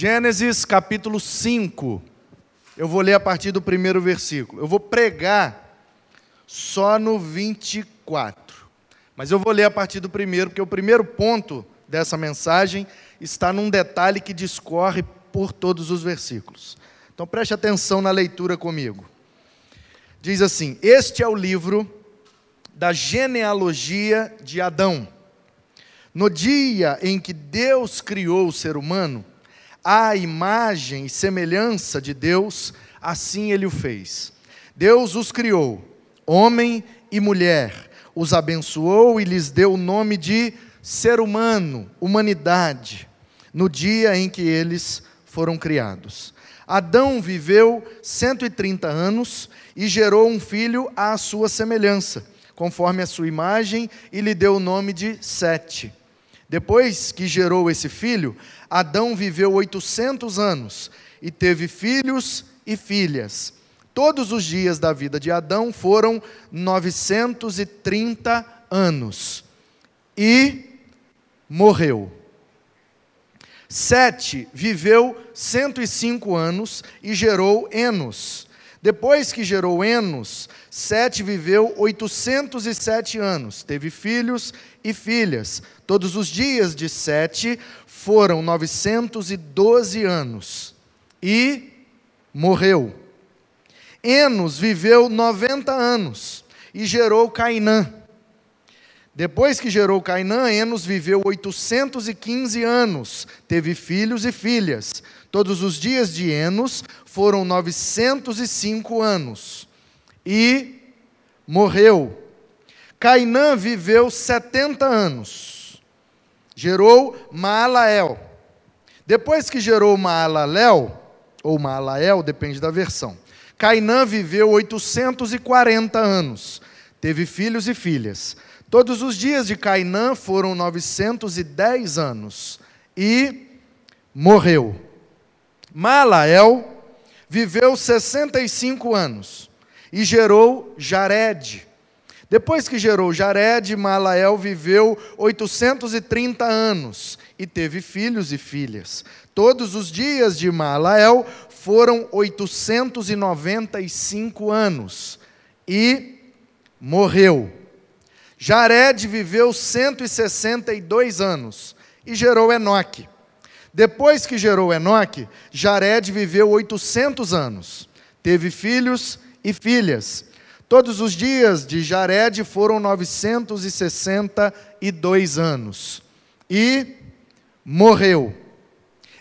Gênesis capítulo 5. Eu vou ler a partir do primeiro versículo. Eu vou pregar só no 24. Mas eu vou ler a partir do primeiro, porque o primeiro ponto dessa mensagem está num detalhe que discorre por todos os versículos. Então preste atenção na leitura comigo. Diz assim: Este é o livro da genealogia de Adão. No dia em que Deus criou o ser humano, à imagem e semelhança de Deus, assim ele o fez. Deus os criou, homem e mulher, os abençoou e lhes deu o nome de ser humano, humanidade, no dia em que eles foram criados. Adão viveu 130 anos e gerou um filho à sua semelhança, conforme a sua imagem, e lhe deu o nome de Sete. Depois que gerou esse filho, Adão viveu 800 anos e teve filhos e filhas. Todos os dias da vida de Adão foram 930 anos. E morreu. Sete viveu 105 anos e gerou Enos. Depois que gerou Enos, Sete viveu 807 anos, teve filhos e filhas. Todos os dias de Sete foram 912 anos e morreu. Enos viveu 90 anos e gerou Cainã. Depois que gerou Cainã, Enos viveu 815 anos, teve filhos e filhas. Todos os dias de Enos foram 905 anos e morreu. Cainã viveu 70 anos, gerou Maalael. Depois que gerou Maalalel, ou Maalael, depende da versão, Cainã viveu 840 anos, teve filhos e filhas. Todos os dias de Cainã foram 910 anos e morreu. Malael viveu 65 anos e gerou Jared. Depois que gerou Jared, Malael viveu 830 anos e teve filhos e filhas. Todos os dias de Malael foram 895 anos e morreu. Jared viveu 162 anos e gerou Enoque. Depois que gerou Enoque, Jared viveu 800 anos. Teve filhos e filhas. Todos os dias de Jared foram 962 anos. E morreu.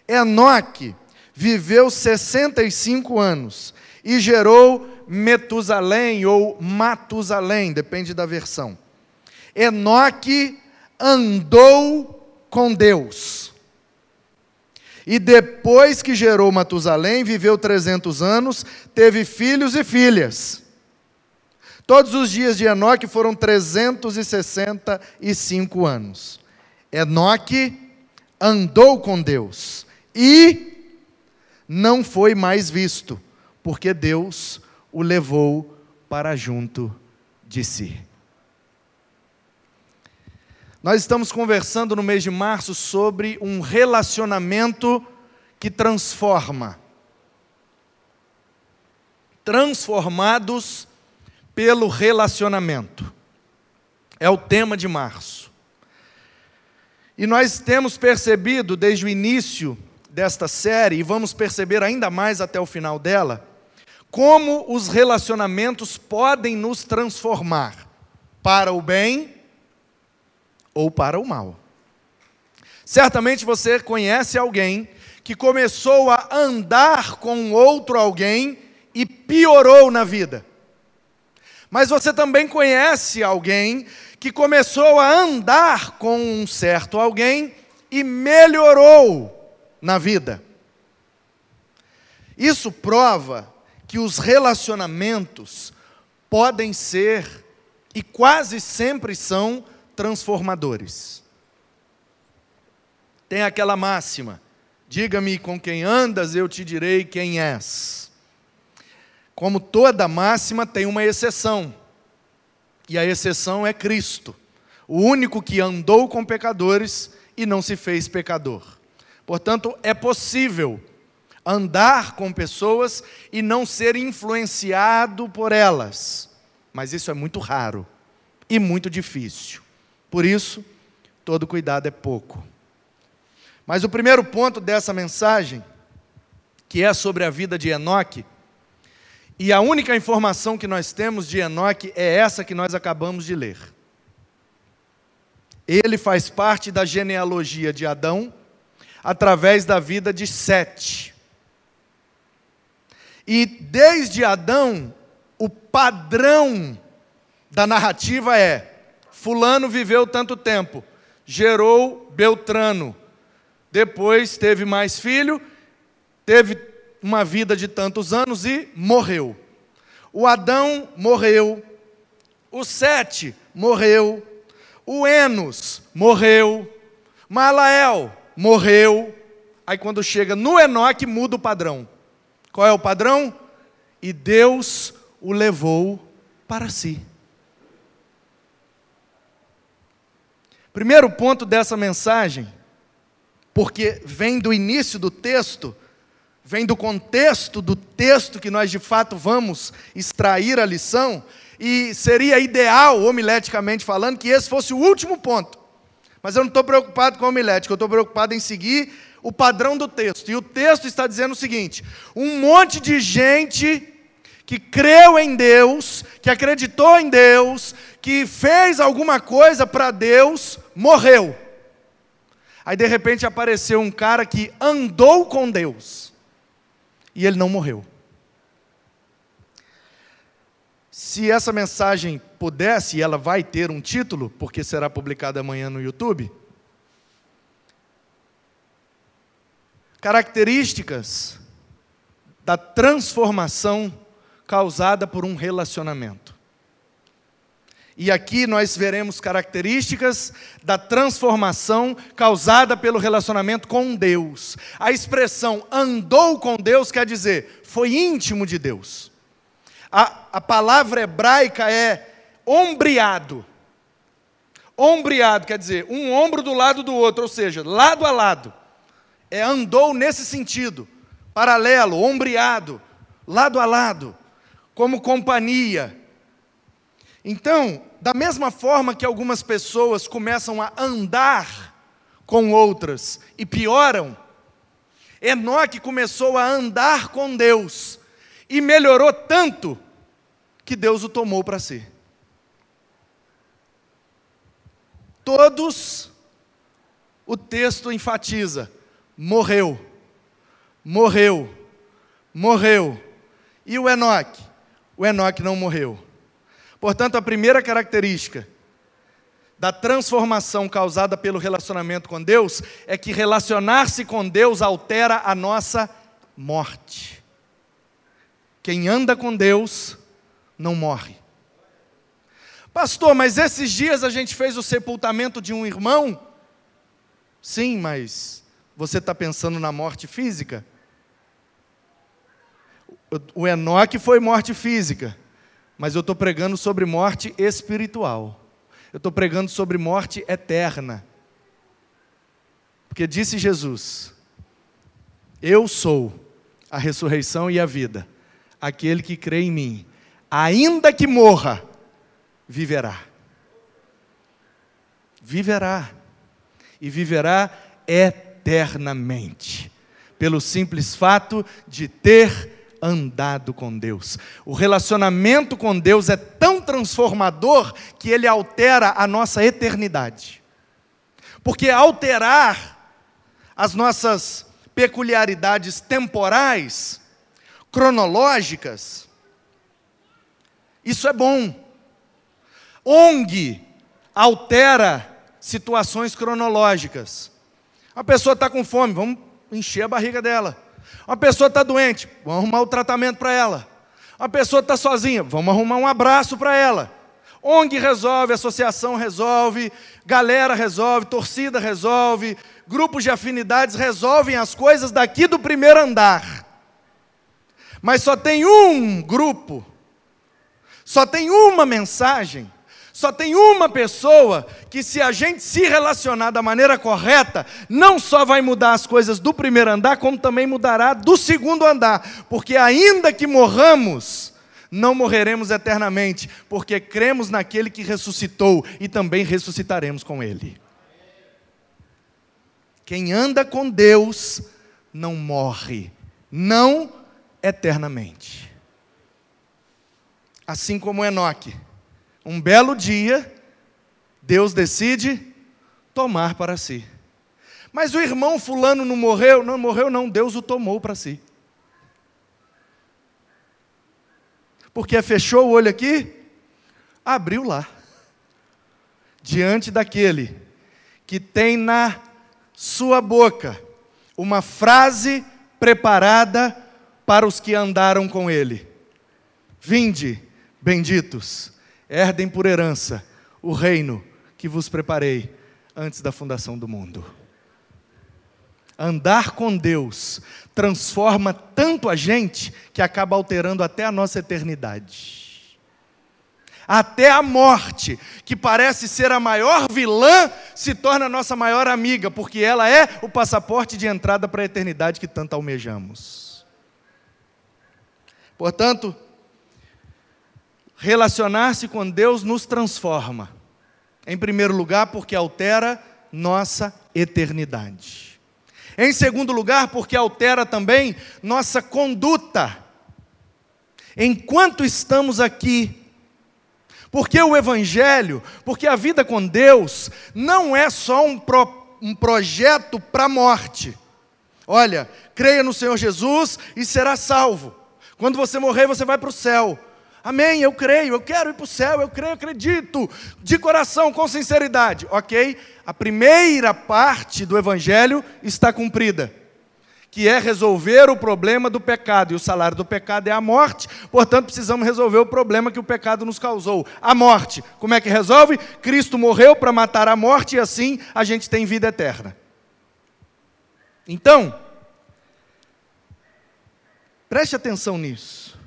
Enoque viveu 65 anos e gerou Metusalém ou Matusalém, depende da versão. Enoque andou com Deus. E depois que gerou Matusalém, viveu 300 anos, teve filhos e filhas. Todos os dias de Enoque foram 365 anos. Enoque andou com Deus e não foi mais visto, porque Deus o levou para junto de si. Nós estamos conversando no mês de março sobre um relacionamento que transforma. Transformados pelo relacionamento. É o tema de março. E nós temos percebido desde o início desta série, e vamos perceber ainda mais até o final dela, como os relacionamentos podem nos transformar para o bem ou para o mal. Certamente você conhece alguém que começou a andar com outro alguém e piorou na vida. Mas você também conhece alguém que começou a andar com um certo alguém e melhorou na vida. Isso prova que os relacionamentos podem ser e quase sempre são transformadores. Tem aquela máxima: diga-me com quem andas, eu te direi quem és. Como toda máxima, tem uma exceção, e a exceção é Cristo, o único que andou com pecadores e não se fez pecador. Portanto, é possível andar com pessoas e não ser influenciado por elas. Mas isso é muito raro e muito difícil. Por isso, todo cuidado é pouco. Mas o primeiro ponto dessa mensagem, que é sobre a vida de Enoque, e a única informação que nós temos de Enoque é essa que nós acabamos de ler. Ele faz parte da genealogia de Adão através da vida de Sete. E desde Adão, o padrão da narrativa é: Fulano viveu tanto tempo, gerou Beltrano, depois teve mais filho, teve uma vida de tantos anos e morreu. O Adão morreu, o Sete morreu, o Enos morreu, Malael morreu. Aí quando chega no Enoque muda o padrão. Qual é o padrão? E Deus o levou para si. Primeiro ponto dessa mensagem, porque vem do início do texto, vem do contexto do texto que nós de fato vamos extrair a lição, e seria ideal, homileticamente falando, que esse fosse o último ponto. Mas eu não estou preocupado com a homilética, eu estou preocupado em seguir o padrão do texto. E o texto está dizendo o seguinte: um monte de gente que creu em Deus, que acreditou em Deus, que fez alguma coisa para Deus, morreu. Aí de repente apareceu um cara que andou com Deus e ele não morreu. Se essa mensagem pudesse, e ela vai ter um título, porque será publicada amanhã no YouTube, características da transformação causada por um relacionamento. E aqui nós veremos características da transformação causada pelo relacionamento com Deus. A expressão andou com Deus quer dizer foi íntimo de Deus. A, a palavra hebraica é ombreado. Ombreado quer dizer um ombro do lado do outro, ou seja, lado a lado. É andou nesse sentido, paralelo, ombreado, lado a lado, como companhia. Então, da mesma forma que algumas pessoas começam a andar com outras e pioram, Enoque começou a andar com Deus e melhorou tanto que Deus o tomou para si. Todos, o texto enfatiza, morreu, morreu, morreu. E o Enoque? O Enoque não morreu. Portanto, a primeira característica da transformação causada pelo relacionamento com Deus é que relacionar-se com Deus altera a nossa morte. Quem anda com Deus não morre. Pastor, mas esses dias a gente fez o sepultamento de um irmão? Sim, mas você está pensando na morte física? O Enoque foi morte física, mas eu estou pregando sobre morte espiritual. Eu estou pregando sobre morte eterna. Porque disse Jesus: Eu sou a ressurreição e a vida. Aquele que crê em mim, ainda que morra, viverá. Viverá. E viverá eternamente. Pelo simples fato de ter andado com Deus. O relacionamento com Deus é tão transformador que ele altera a nossa eternidade. Porque alterar as nossas peculiaridades temporais, cronológicas, isso é bom. ONG altera situações cronológicas. A pessoa está com fome, vamos encher a barriga dela. Uma pessoa está doente, vamos arrumar o tratamento para ela. Uma pessoa está sozinha, vamos arrumar um abraço para ela. ONG resolve, associação resolve, galera resolve, torcida resolve, grupos de afinidades resolvem as coisas daqui do primeiro andar. Mas só tem um grupo, só tem uma mensagem, Só tem uma pessoa que, se a gente se relacionar da maneira correta, não só vai mudar as coisas do primeiro andar, como também mudará do segundo andar. Porque, ainda que morramos, não morreremos eternamente, porque cremos naquele que ressuscitou e também ressuscitaremos com ele. Quem anda com Deus não morre, não eternamente. Assim como Enoque um belo dia, Deus decide tomar para si. Mas o irmão fulano não morreu? Não morreu, não, Deus o tomou para si. Porque fechou o olho aqui, abriu lá. Diante daquele que tem na sua boca uma frase preparada para os que andaram com ele: Vinde, benditos herdem por herança o reino que vos preparei antes da fundação do mundo. Andar com Deus transforma tanto a gente que acaba alterando até a nossa eternidade. Até a morte, que parece ser a maior vilã, se torna a nossa maior amiga, porque ela é o passaporte de entrada para a eternidade que tanto almejamos. Portanto, relacionar-se com Deus nos transforma. Em primeiro lugar, porque altera nossa eternidade. Em segundo lugar, porque altera também nossa conduta. Enquanto estamos aqui, porque o Evangelho, porque a vida com Deus, não é só um, pro, um projeto para a morte. Olha, creia no Senhor Jesus e será salvo. Quando você morrer, você vai para o céu. Amém, eu creio, eu quero ir para o céu, eu creio, acredito, de coração, com sinceridade. Ok? A primeira parte do Evangelho está cumprida, que é resolver o problema do pecado, e o salário do pecado é a morte, portanto precisamos resolver o problema que o pecado nos causou, a morte. Como é que resolve? Cristo morreu para matar a morte e assim a gente tem vida eterna. Então, preste atenção nisso.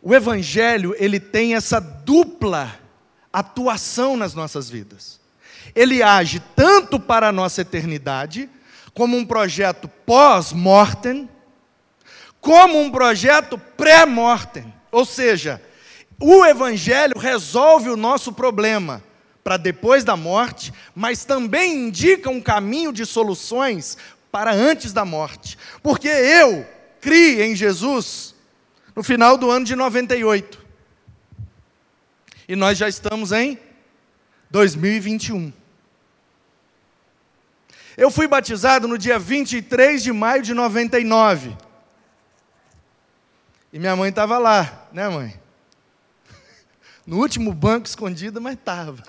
O evangelho, ele tem essa dupla atuação nas nossas vidas. Ele age tanto para a nossa eternidade, como um projeto pós-mortem, como um projeto pré-mortem. Ou seja, o Evangelho resolve o nosso problema para depois da morte, mas também indica um caminho de soluções para antes da morte. Porque eu criei em Jesus no final do ano de 98. E nós já estamos em 2021. Eu fui batizado no dia 23 de maio de 99. E minha mãe estava lá, né, mãe? No último banco escondido, mas estava.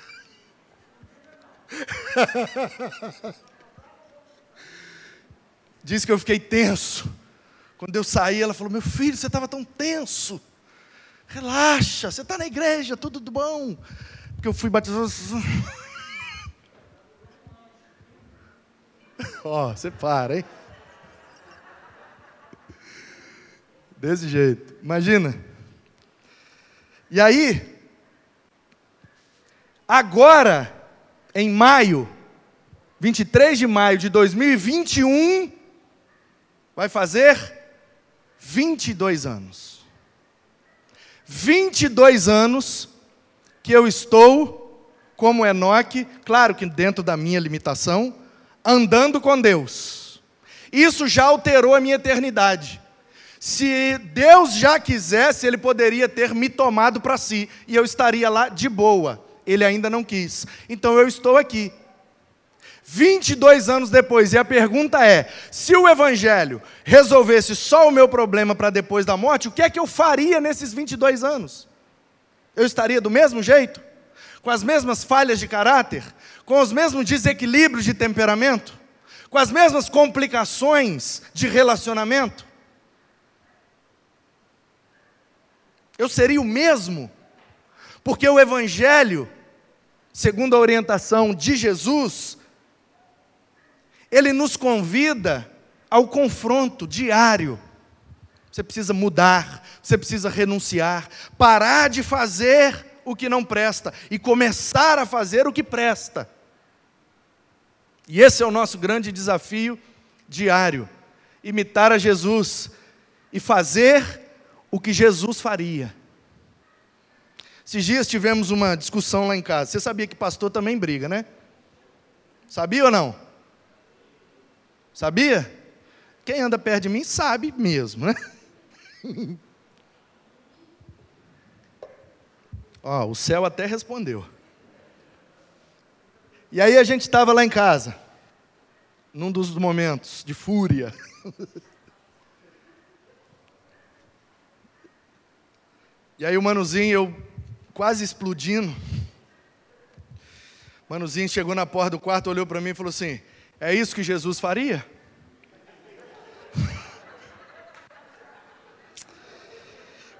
Diz que eu fiquei tenso. Quando eu saí, ela falou: Meu filho, você estava tão tenso. Relaxa, você está na igreja, tudo bom. Porque eu fui batizado. Ó, oh, você para, hein? Desse jeito. Imagina. E aí, agora, em maio, 23 de maio de 2021, vai fazer 22 anos. 22 anos que eu estou, como Enoque, claro que dentro da minha limitação, andando com Deus. Isso já alterou a minha eternidade. Se Deus já quisesse, Ele poderia ter me tomado para si, e eu estaria lá de boa. Ele ainda não quis. Então eu estou aqui. 22 anos depois, e a pergunta é: se o Evangelho resolvesse só o meu problema para depois da morte, o que é que eu faria nesses 22 anos? Eu estaria do mesmo jeito? Com as mesmas falhas de caráter? Com os mesmos desequilíbrios de temperamento? Com as mesmas complicações de relacionamento? Eu seria o mesmo? Porque o Evangelho, segundo a orientação de Jesus, ele nos convida ao confronto diário. Você precisa mudar, você precisa renunciar, parar de fazer o que não presta e começar a fazer o que presta. E esse é o nosso grande desafio diário: imitar a Jesus e fazer o que Jesus faria. Esses dias tivemos uma discussão lá em casa. Você sabia que pastor também briga, né? Sabia ou não? Sabia? Quem anda perto de mim sabe mesmo, né? Ó, o céu até respondeu. E aí a gente estava lá em casa, num dos momentos de fúria. e aí o Manuzinho, eu quase explodindo. Manuzinho chegou na porta do quarto, olhou para mim e falou assim: É isso que Jesus faria?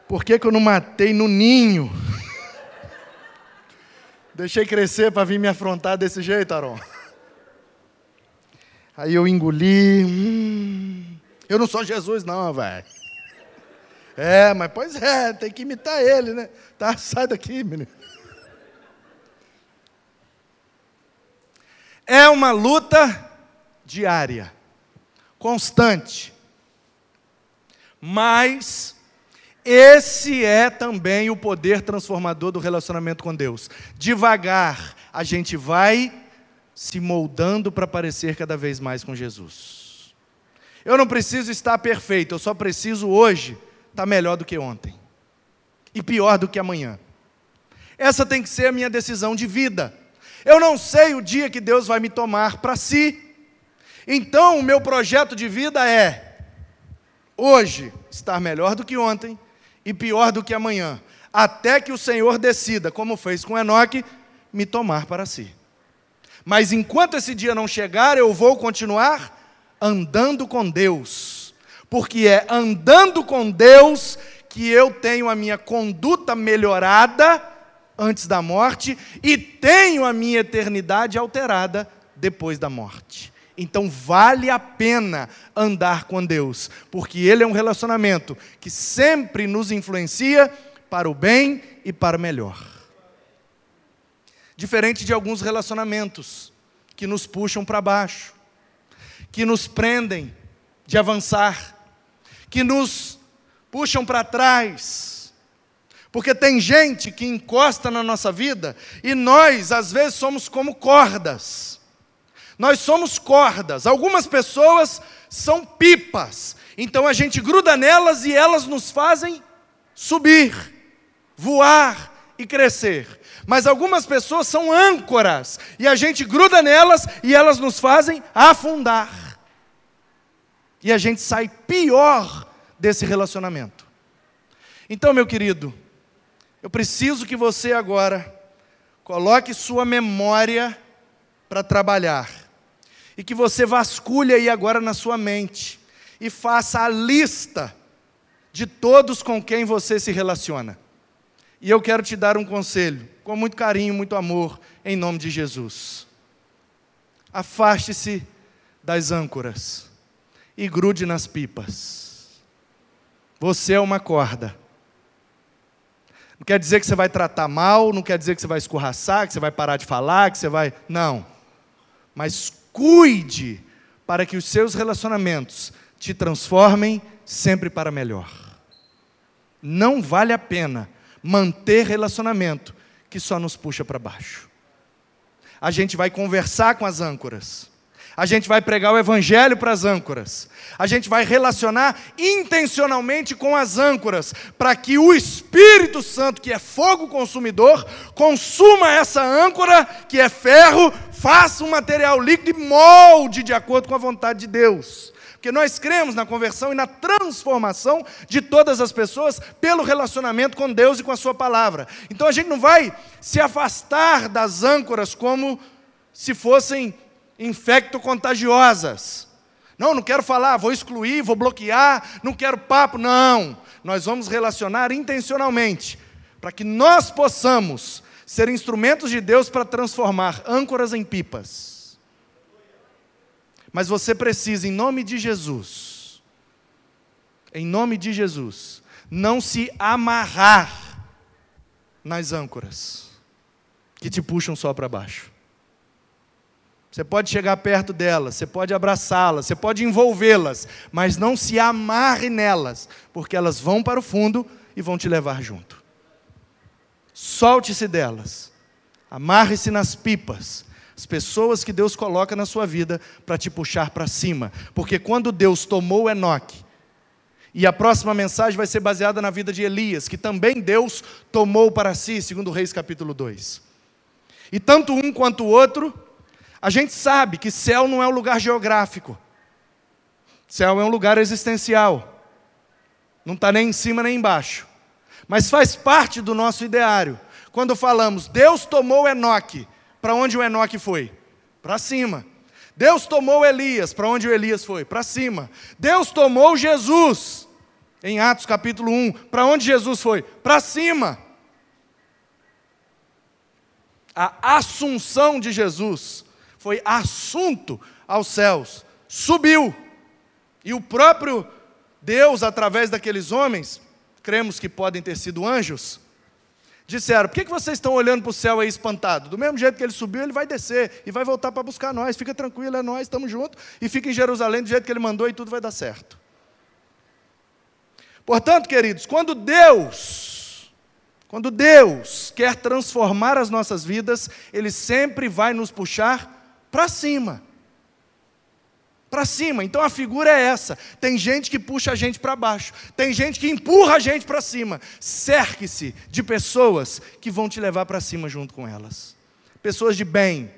Por que, que eu não matei no ninho? Deixei crescer para vir me afrontar desse jeito, Aron. Aí eu engoli. Hum, eu não sou Jesus, não, velho. É, mas pois é, tem que imitar ele, né? Tá, sai daqui, menino. É uma luta diária, constante. Mas esse é também o poder transformador do relacionamento com Deus. Devagar, a gente vai se moldando para parecer cada vez mais com Jesus. Eu não preciso estar perfeito, eu só preciso hoje estar melhor do que ontem e pior do que amanhã. Essa tem que ser a minha decisão de vida. Eu não sei o dia que Deus vai me tomar para si. Então, o meu projeto de vida é hoje estar melhor do que ontem e pior do que amanhã, até que o Senhor decida, como fez com Enoque, me tomar para si. Mas enquanto esse dia não chegar, eu vou continuar andando com Deus, porque é andando com Deus que eu tenho a minha conduta melhorada antes da morte e tenho a minha eternidade alterada depois da morte. Então vale a pena andar com Deus, porque Ele é um relacionamento que sempre nos influencia para o bem e para o melhor. Diferente de alguns relacionamentos que nos puxam para baixo, que nos prendem de avançar, que nos puxam para trás. Porque tem gente que encosta na nossa vida e nós, às vezes, somos como cordas nós somos cordas. Algumas pessoas são pipas. Então a gente gruda nelas e elas nos fazem subir, voar e crescer. Mas algumas pessoas são âncoras e a gente gruda nelas e elas nos fazem afundar. E a gente sai pior desse relacionamento. Então, meu querido, eu preciso que você agora coloque sua memória para trabalhar e que você vasculhe aí agora na sua mente e faça a lista de todos com quem você se relaciona. E eu quero te dar um conselho, com muito carinho, muito amor, em nome de Jesus. Afaste-se das âncoras e grude nas pipas. Você é uma corda. Não quer dizer que você vai tratar mal, não quer dizer que você vai escorraçar, que você vai parar de falar, que você vai. Não. Mas cuide para que os seus relacionamentos te transformem sempre para melhor. Não vale a pena manter relacionamento que só nos puxa para baixo. A gente vai conversar com as âncoras. A gente vai pregar o evangelho para as âncoras. A gente vai relacionar intencionalmente com as âncoras, para que o Espírito Santo, que é fogo consumidor, consuma essa âncora, que é ferro, faça um material líquido e molde de acordo com a vontade de Deus. Porque nós cremos na conversão e na transformação de todas as pessoas pelo relacionamento com Deus e com a Sua palavra. Então a gente não vai se afastar das âncoras como se fossem infecto-contagiosas. Não, não quero falar, vou excluir, vou bloquear, não quero papo. Não. Nós vamos relacionar intencionalmente, para que nós possamos ser instrumentos de Deus para transformar âncoras em pipas. Mas você precisa, em nome de Jesus, em nome de Jesus, não se amarrar nas âncoras, que te puxam só para baixo. Você pode chegar perto delas, você pode abraçá-las, você pode envolvê-las, mas não se amarre nelas, porque elas vão para o fundo e vão te levar junto. Solte-se delas, amarre-se nas pipas, as pessoas que Deus coloca na sua vida para te puxar para cima, porque quando Deus tomou Enoque, e a próxima mensagem vai ser baseada na vida de Elias, que também Deus tomou para si, segundo Reis capítulo 2. E tanto um quanto o outro a gente sabe que céu não é um lugar geográfico. Céu é um lugar existencial. Não está nem em cima nem embaixo. Mas faz parte do nosso ideário. Quando falamos, Deus tomou Enoque, para onde o Enoque foi? Para cima. Deus tomou Elias, para onde o Elias foi? Para cima. Deus tomou Jesus, em Atos capítulo 1, para onde Jesus foi? Para cima. A assunção de Jesus foi assunto aos céus, subiu. E o próprio Deus, através daqueles homens, cremos que podem ter sido anjos, disseram: por que, vocês estão olhando para o céu aí espantado? Do mesmo jeito que ele subiu, ele vai descer e vai voltar para buscar nós. Fica tranquilo, é nós, estamos juntos. E fica em Jerusalém do jeito que ele mandou e tudo vai dar certo. Portanto, queridos, quando Deus, quando Deus quer transformar as nossas vidas, Ele sempre vai nos puxar para cima. Para cima. Então a figura é essa. Tem gente que puxa a gente para baixo. Tem gente que empurra a gente para cima. Cerque-se de pessoas que vão te levar para cima junto com elas. Pessoas de bem.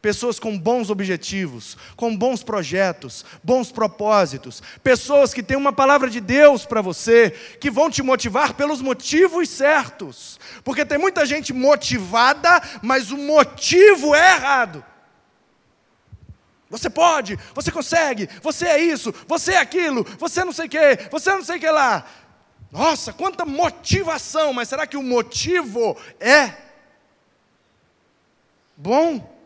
Pessoas com bons objetivos, com bons projetos, bons propósitos, pessoas que têm uma palavra de Deus para você, que vão te motivar pelos motivos certos, porque tem muita gente motivada, mas o motivo é errado. Você pode, você consegue, você é isso, você é aquilo, você não sei o que, você não sei o que lá. Nossa, quanta motivação, mas será que o motivo é bom,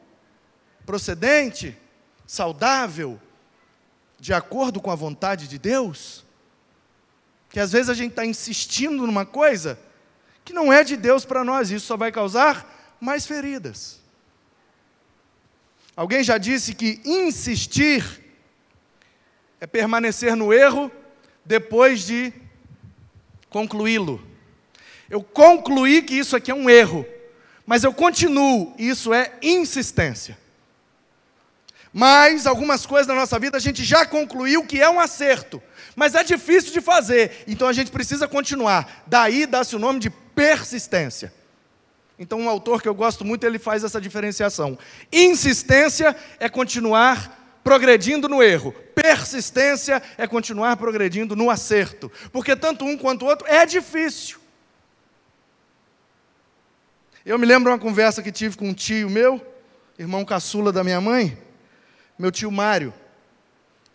procedente, saudável, de acordo com a vontade de Deus? Que às vezes a gente está insistindo numa coisa que não é de Deus para nós, isso só vai causar mais feridas. Alguém já disse que insistir é permanecer no erro depois de concluí-lo. Eu concluí que isso aqui é um erro, mas eu continuo, isso é insistência. Mas algumas coisas na nossa vida a gente já concluiu que é um acerto, mas é difícil de fazer, então a gente precisa continuar. Daí dá-se o nome de persistência. Então, um autor que eu gosto muito, ele faz essa diferenciação. Insistência é continuar progredindo no erro. Persistência é continuar progredindo no acerto. Porque tanto um quanto o outro é difícil. Eu me lembro de uma conversa que tive com um tio meu, irmão caçula da minha mãe, meu tio Mário,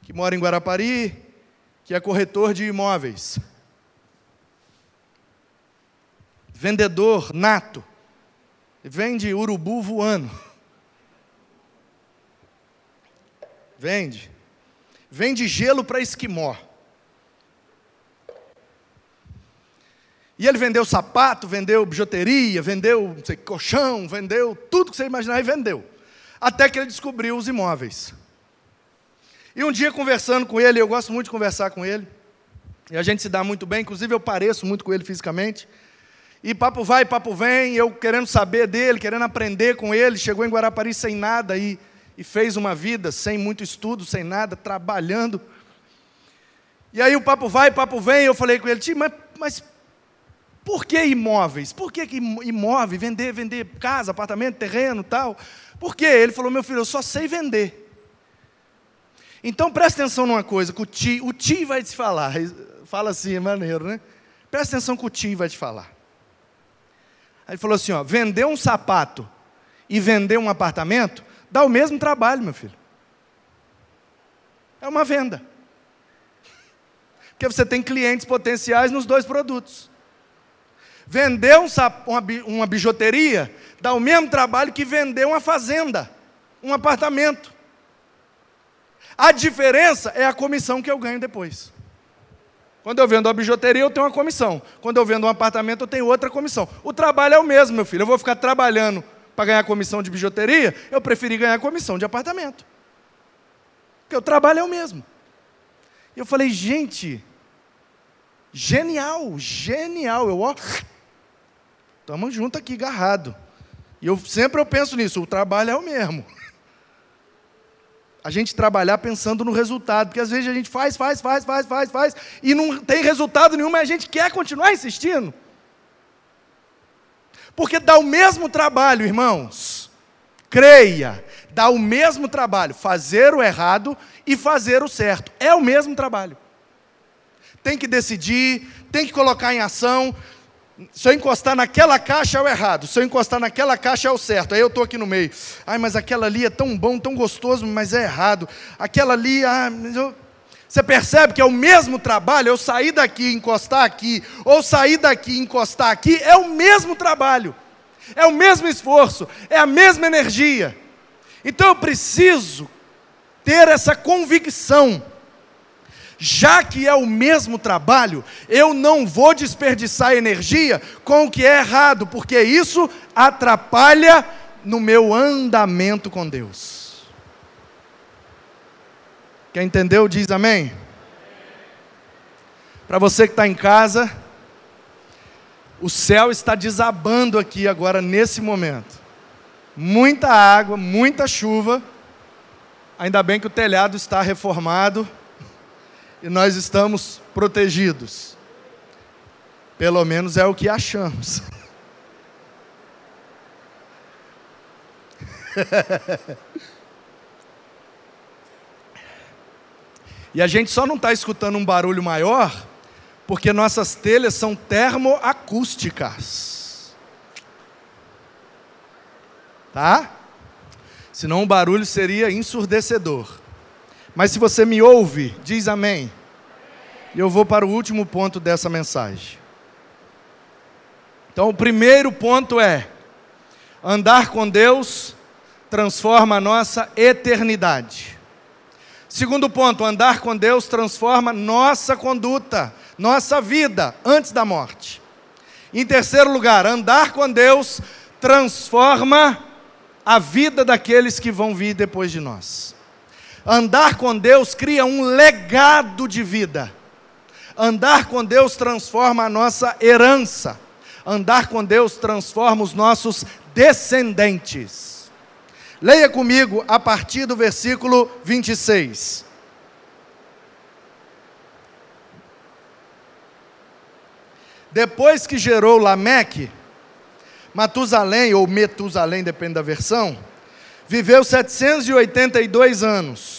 que mora em Guarapari, que é corretor de imóveis. Vendedor nato. Vende urubu voando. Vende. Vende gelo para esquimó. E ele vendeu sapato, vendeu bijuteria, vendeu sei, colchão, vendeu tudo que você imaginar e vendeu. Até que ele descobriu os imóveis. E um dia conversando com ele, eu gosto muito de conversar com ele, e a gente se dá muito bem, inclusive eu pareço muito com ele fisicamente. E papo vai, papo vem, eu querendo saber dele, querendo aprender com ele. Chegou em Guarapari sem nada e, e fez uma vida sem muito estudo, sem nada, trabalhando. E aí o papo vai, papo vem, eu falei com ele, tio, mas, mas por que imóveis? Por que, que imóvel? Vender, vender casa, apartamento, terreno tal? Por quê? Ele falou, meu filho, eu só sei vender. Então presta atenção numa coisa, que o tio, o tio vai te falar. Fala assim, é maneiro, né? Presta atenção que o tio vai te falar. Aí ele falou assim: ó, vender um sapato e vender um apartamento dá o mesmo trabalho, meu filho. É uma venda. Porque você tem clientes potenciais nos dois produtos. Vender um uma, uma bijuteria dá o mesmo trabalho que vender uma fazenda, um apartamento. A diferença é a comissão que eu ganho depois. Quando eu vendo uma bijuteria, eu tenho uma comissão. Quando eu vendo um apartamento, eu tenho outra comissão. O trabalho é o mesmo, meu filho. Eu vou ficar trabalhando para ganhar comissão de bijuteria, eu preferi ganhar comissão de apartamento. Porque o trabalho é o mesmo. E eu falei, gente, genial, genial. Eu, ó, estamos juntos aqui, agarrado. E eu sempre eu penso nisso, o trabalho é o mesmo. A gente trabalhar pensando no resultado, porque às vezes a gente faz, faz, faz, faz, faz, faz, e não tem resultado nenhum, mas a gente quer continuar insistindo. Porque dá o mesmo trabalho, irmãos. Creia, dá o mesmo trabalho fazer o errado e fazer o certo. É o mesmo trabalho. Tem que decidir, tem que colocar em ação. Se eu encostar naquela caixa é o errado, se eu encostar naquela caixa é o certo. Aí eu estou aqui no meio. Ai, mas aquela ali é tão bom, tão gostoso, mas é errado. Aquela ali, ah, eu... Você percebe que é o mesmo trabalho, eu sair daqui, encostar aqui, ou sair daqui, encostar aqui, é o mesmo trabalho, é o mesmo esforço, é a mesma energia. Então eu preciso ter essa convicção. Já que é o mesmo trabalho, eu não vou desperdiçar energia com o que é errado, porque isso atrapalha no meu andamento com Deus. Quem entendeu, diz amém. Para você que está em casa, o céu está desabando aqui agora, nesse momento. Muita água, muita chuva. Ainda bem que o telhado está reformado e nós estamos protegidos. Pelo menos é o que achamos. E a gente só não está escutando um barulho maior porque nossas telhas são termoacústicas. Tá? Senão o barulho seria ensurdecedor. Mas se você me ouve, diz amém. E eu vou para o último ponto dessa mensagem. Então, o primeiro ponto é: andar com Deus transforma a nossa eternidade. Segundo ponto, andar com Deus transforma nossa conduta, nossa vida antes da morte. Em terceiro lugar, andar com Deus transforma a vida daqueles que vão vir depois de nós. Andar com Deus cria um legado de vida. Andar com Deus transforma a nossa herança. Andar com Deus transforma os nossos descendentes. Leia comigo a partir do versículo 26. Depois que gerou Lameque, Matusalém, ou Metusalém, depende da versão, viveu 782 anos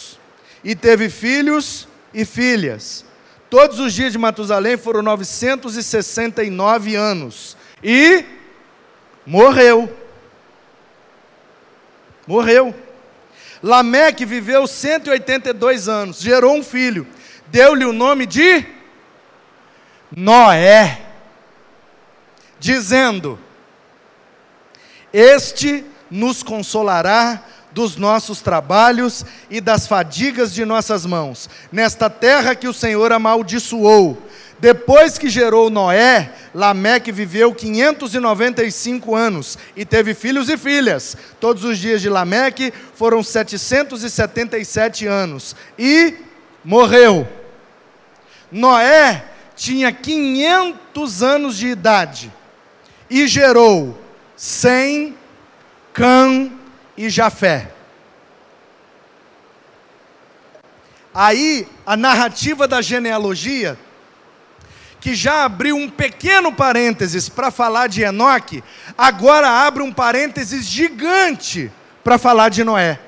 e teve filhos e filhas. Todos os dias de Matusalém foram 969 anos e morreu. Morreu. Lameque viveu 182 anos, gerou um filho, deu-lhe o nome de Noé, dizendo: Este nos consolará dos nossos trabalhos e das fadigas de nossas mãos, nesta terra que o Senhor amaldiçoou depois que gerou Noé, Lameque viveu 595 anos e teve filhos e filhas. Todos os dias de Lameque foram 777 anos e morreu. Noé tinha 500 anos de idade e gerou Sem, Cã e Jafé. Aí, a narrativa da genealogia que já abriu um pequeno parênteses para falar de Enoque, agora abre um parênteses gigante para falar de Noé.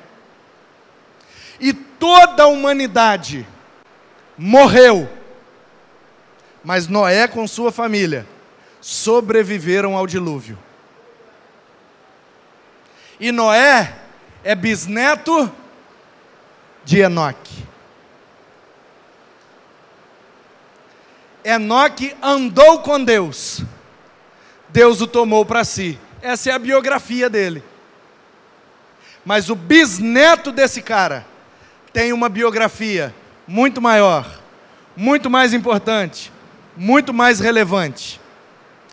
E toda a humanidade morreu, mas Noé com sua família sobreviveram ao dilúvio. E Noé é bisneto de Enoque. Enoque andou com Deus. Deus o tomou para si. Essa é a biografia dele. Mas o bisneto desse cara tem uma biografia muito maior, muito mais importante, muito mais relevante.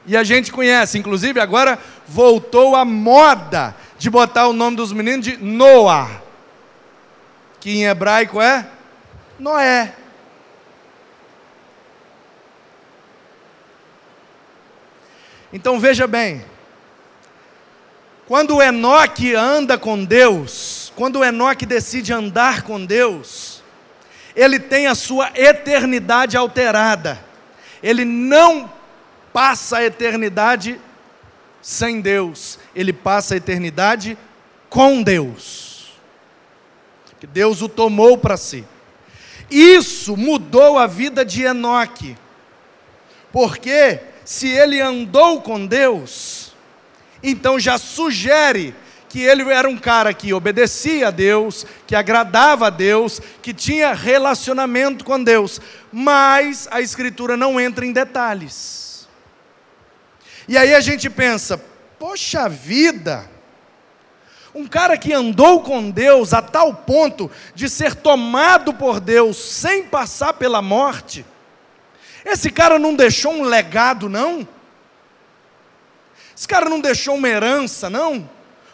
E a gente conhece, inclusive agora voltou a moda de botar o nome dos meninos de Noah, que em hebraico é Noé. Então veja bem, quando Enoque anda com Deus, quando Enoque decide andar com Deus, ele tem a sua eternidade alterada. Ele não passa a eternidade sem Deus, ele passa a eternidade com Deus. Que Deus o tomou para si. Isso mudou a vida de Enoque. Porque se ele andou com Deus, então já sugere que ele era um cara que obedecia a Deus, que agradava a Deus, que tinha relacionamento com Deus. Mas a Escritura não entra em detalhes. E aí a gente pensa, poxa vida, um cara que andou com Deus a tal ponto de ser tomado por Deus sem passar pela morte, esse cara não deixou um legado, não? Esse cara não deixou uma herança, não?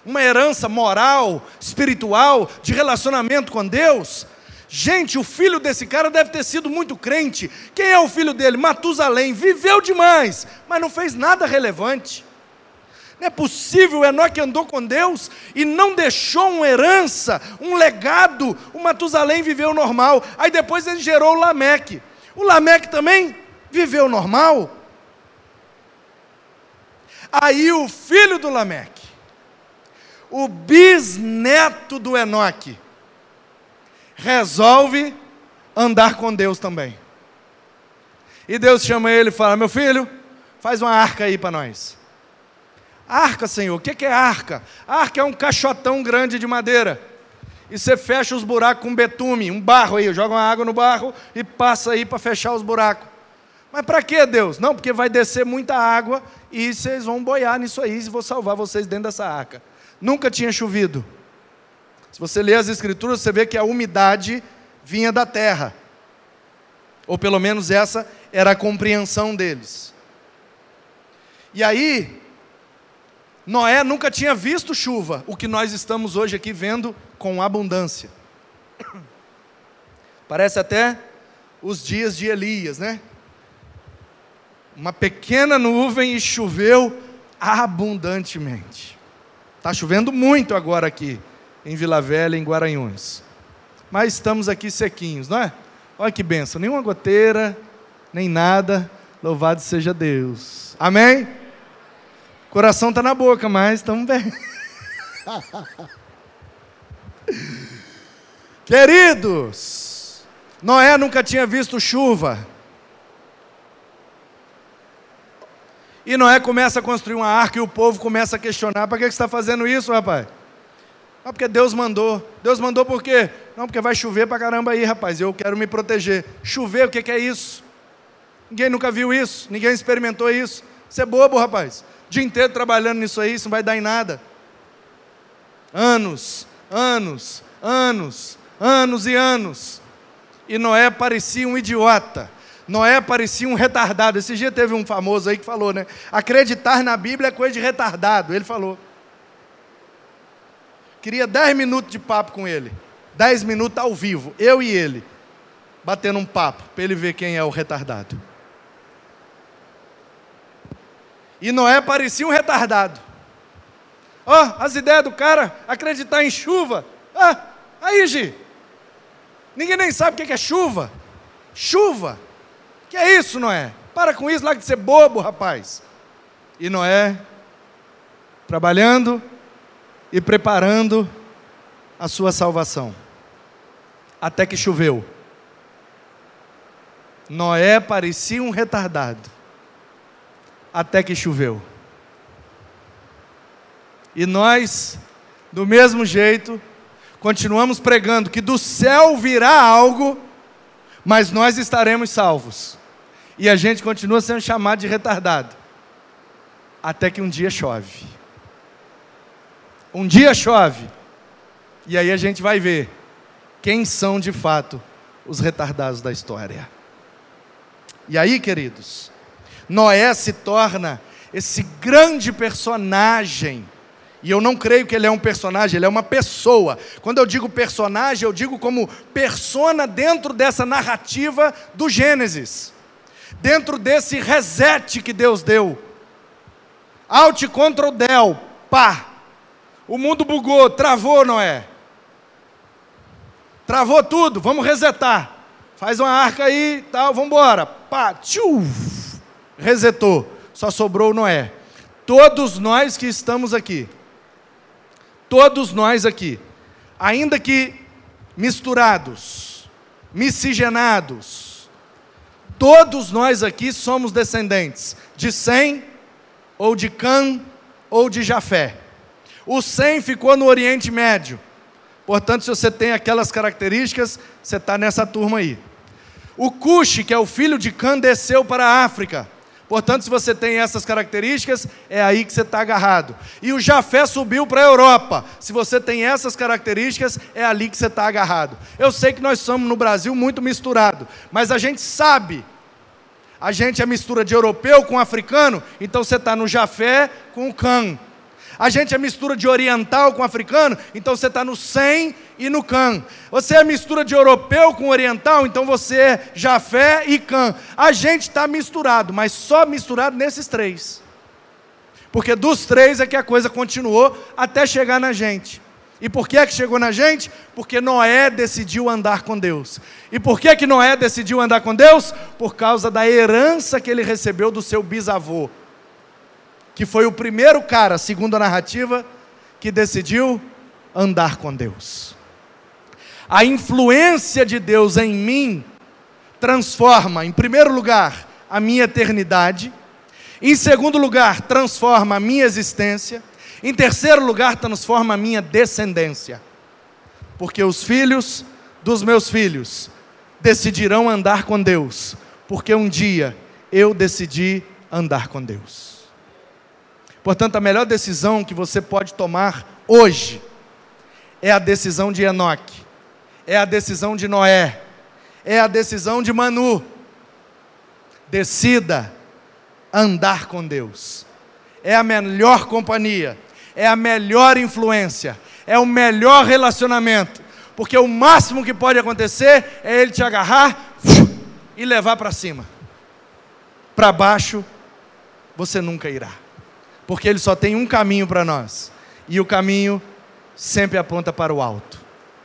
Uma herança moral, espiritual, de relacionamento com Deus? Gente, o filho desse cara deve ter sido muito crente. Quem é o filho dele? Matusalém. Viveu demais, mas não fez nada relevante. Não é possível, Enoque andou com Deus e não deixou uma herança, um legado. O Matusalém viveu normal. Aí depois ele gerou o Lameque. O Lameque também viveu normal. Aí o filho do Lameque, o bisneto do Enoque, resolve andar com Deus também. E Deus chama ele e fala: Meu filho, faz uma arca aí para nós. Arca, Senhor, o que é arca? Arca é um caixotão grande de madeira. E você fecha os buracos com betume, um barro aí, joga uma água no barro e passa aí para fechar os buracos. Mas para que, Deus? Não, porque vai descer muita água e vocês vão boiar nisso aí e vou salvar vocês dentro dessa arca. Nunca tinha chovido. Se você ler as escrituras, você vê que a umidade vinha da terra. Ou pelo menos essa era a compreensão deles. E aí, Noé nunca tinha visto chuva, o que nós estamos hoje aqui vendo com abundância. Parece até os dias de Elias, né? Uma pequena nuvem e choveu abundantemente. Está chovendo muito agora aqui em Vila Velha, em Guaranhões. Mas estamos aqui sequinhos, não é? Olha que benção, nenhuma goteira, nem nada. Louvado seja Deus. Amém? Coração está na boca, mas estamos bem. Queridos, Noé nunca tinha visto chuva. E Noé começa a construir uma arca e o povo começa a questionar: para que você está fazendo isso, rapaz? Ah, porque Deus mandou. Deus mandou por quê? Não, porque vai chover pra caramba aí, rapaz. Eu quero me proteger. Chover, o que, que é isso? Ninguém nunca viu isso, ninguém experimentou isso. Você é bobo, rapaz. O dia inteiro trabalhando nisso aí, isso não vai dar em nada. Anos, anos, anos, anos e anos. E Noé parecia um idiota. Noé parecia um retardado. Esse dia teve um famoso aí que falou, né? Acreditar na Bíblia é coisa de retardado. Ele falou. Queria 10 minutos de papo com ele. 10 minutos ao vivo, eu e ele, batendo um papo, para ele ver quem é o retardado. E Noé parecia um retardado. Ó, oh, as ideias do cara acreditar em chuva. Ah, aí, Gi. Ninguém nem sabe o que é chuva. Chuva. Que é isso, Noé? Para com isso, lá de ser bobo, rapaz. E Noé, trabalhando, e preparando a sua salvação. Até que choveu. Noé parecia um retardado. Até que choveu. E nós, do mesmo jeito, continuamos pregando que do céu virá algo, mas nós estaremos salvos. E a gente continua sendo chamado de retardado. Até que um dia chove. Um dia chove, e aí a gente vai ver quem são de fato os retardados da história. E aí, queridos, Noé se torna esse grande personagem. E eu não creio que ele é um personagem, ele é uma pessoa. Quando eu digo personagem, eu digo como persona dentro dessa narrativa do Gênesis. Dentro desse reset que Deus deu. Alt Ctrl Del, pá. O mundo bugou, travou, Noé. Travou tudo, vamos resetar. Faz uma arca aí, tal, vamos embora. Pá, tchiu, resetou. Só sobrou Noé. Todos nós que estamos aqui, todos nós aqui, ainda que misturados, miscigenados, todos nós aqui somos descendentes de Sem, ou de Cã, ou de Jafé. O Sem ficou no Oriente Médio. Portanto, se você tem aquelas características, você está nessa turma aí. O Cuxi, que é o filho de Cã, desceu para a África. Portanto, se você tem essas características, é aí que você está agarrado. E o Jafé subiu para a Europa. Se você tem essas características, é ali que você está agarrado. Eu sei que nós somos no Brasil muito misturado, mas a gente sabe. A gente é mistura de europeu com africano, então você está no Jafé com o Cã. A gente é mistura de oriental com africano, então você está no sem e no can. Você é mistura de europeu com oriental, então você é jafé e can. A gente está misturado, mas só misturado nesses três. Porque dos três é que a coisa continuou até chegar na gente. E por que é que chegou na gente? Porque Noé decidiu andar com Deus. E por que que Noé decidiu andar com Deus? Por causa da herança que ele recebeu do seu bisavô que foi o primeiro cara, segundo a narrativa, que decidiu andar com Deus. A influência de Deus em mim transforma, em primeiro lugar, a minha eternidade, em segundo lugar, transforma a minha existência, em terceiro lugar, transforma a minha descendência, porque os filhos dos meus filhos decidirão andar com Deus, porque um dia eu decidi andar com Deus. Portanto, a melhor decisão que você pode tomar hoje é a decisão de Enoque, é a decisão de Noé, é a decisão de Manu. Decida andar com Deus. É a melhor companhia, é a melhor influência, é o melhor relacionamento, porque o máximo que pode acontecer é ele te agarrar e levar para cima. Para baixo, você nunca irá porque ele só tem um caminho para nós, e o caminho sempre aponta para o alto.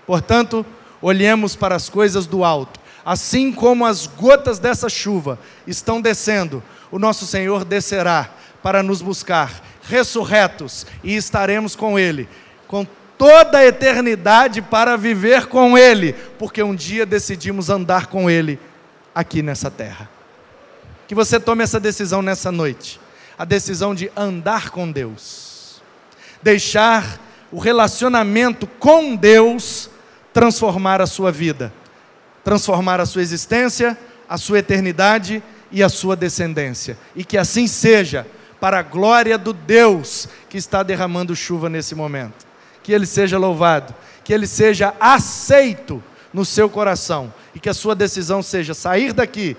Portanto, olhemos para as coisas do alto. Assim como as gotas dessa chuva estão descendo, o nosso Senhor descerá para nos buscar, ressurretos, e estaremos com Ele, com toda a eternidade para viver com Ele, porque um dia decidimos andar com Ele aqui nessa terra. Que você tome essa decisão nessa noite a decisão de andar com Deus, deixar o relacionamento com Deus transformar a sua vida, transformar a sua existência, a sua eternidade e a sua descendência. E que assim seja, para a glória do Deus que está derramando chuva nesse momento. Que Ele seja louvado, que Ele seja aceito no seu coração e que a sua decisão seja sair daqui,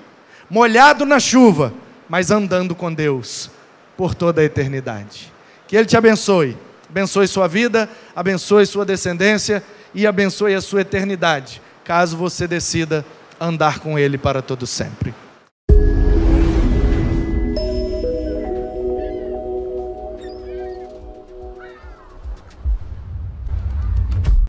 molhado na chuva, mas andando com Deus por toda a eternidade. Que Ele te abençoe, abençoe sua vida, abençoe sua descendência e abençoe a sua eternidade, caso você decida andar com Ele para todo sempre.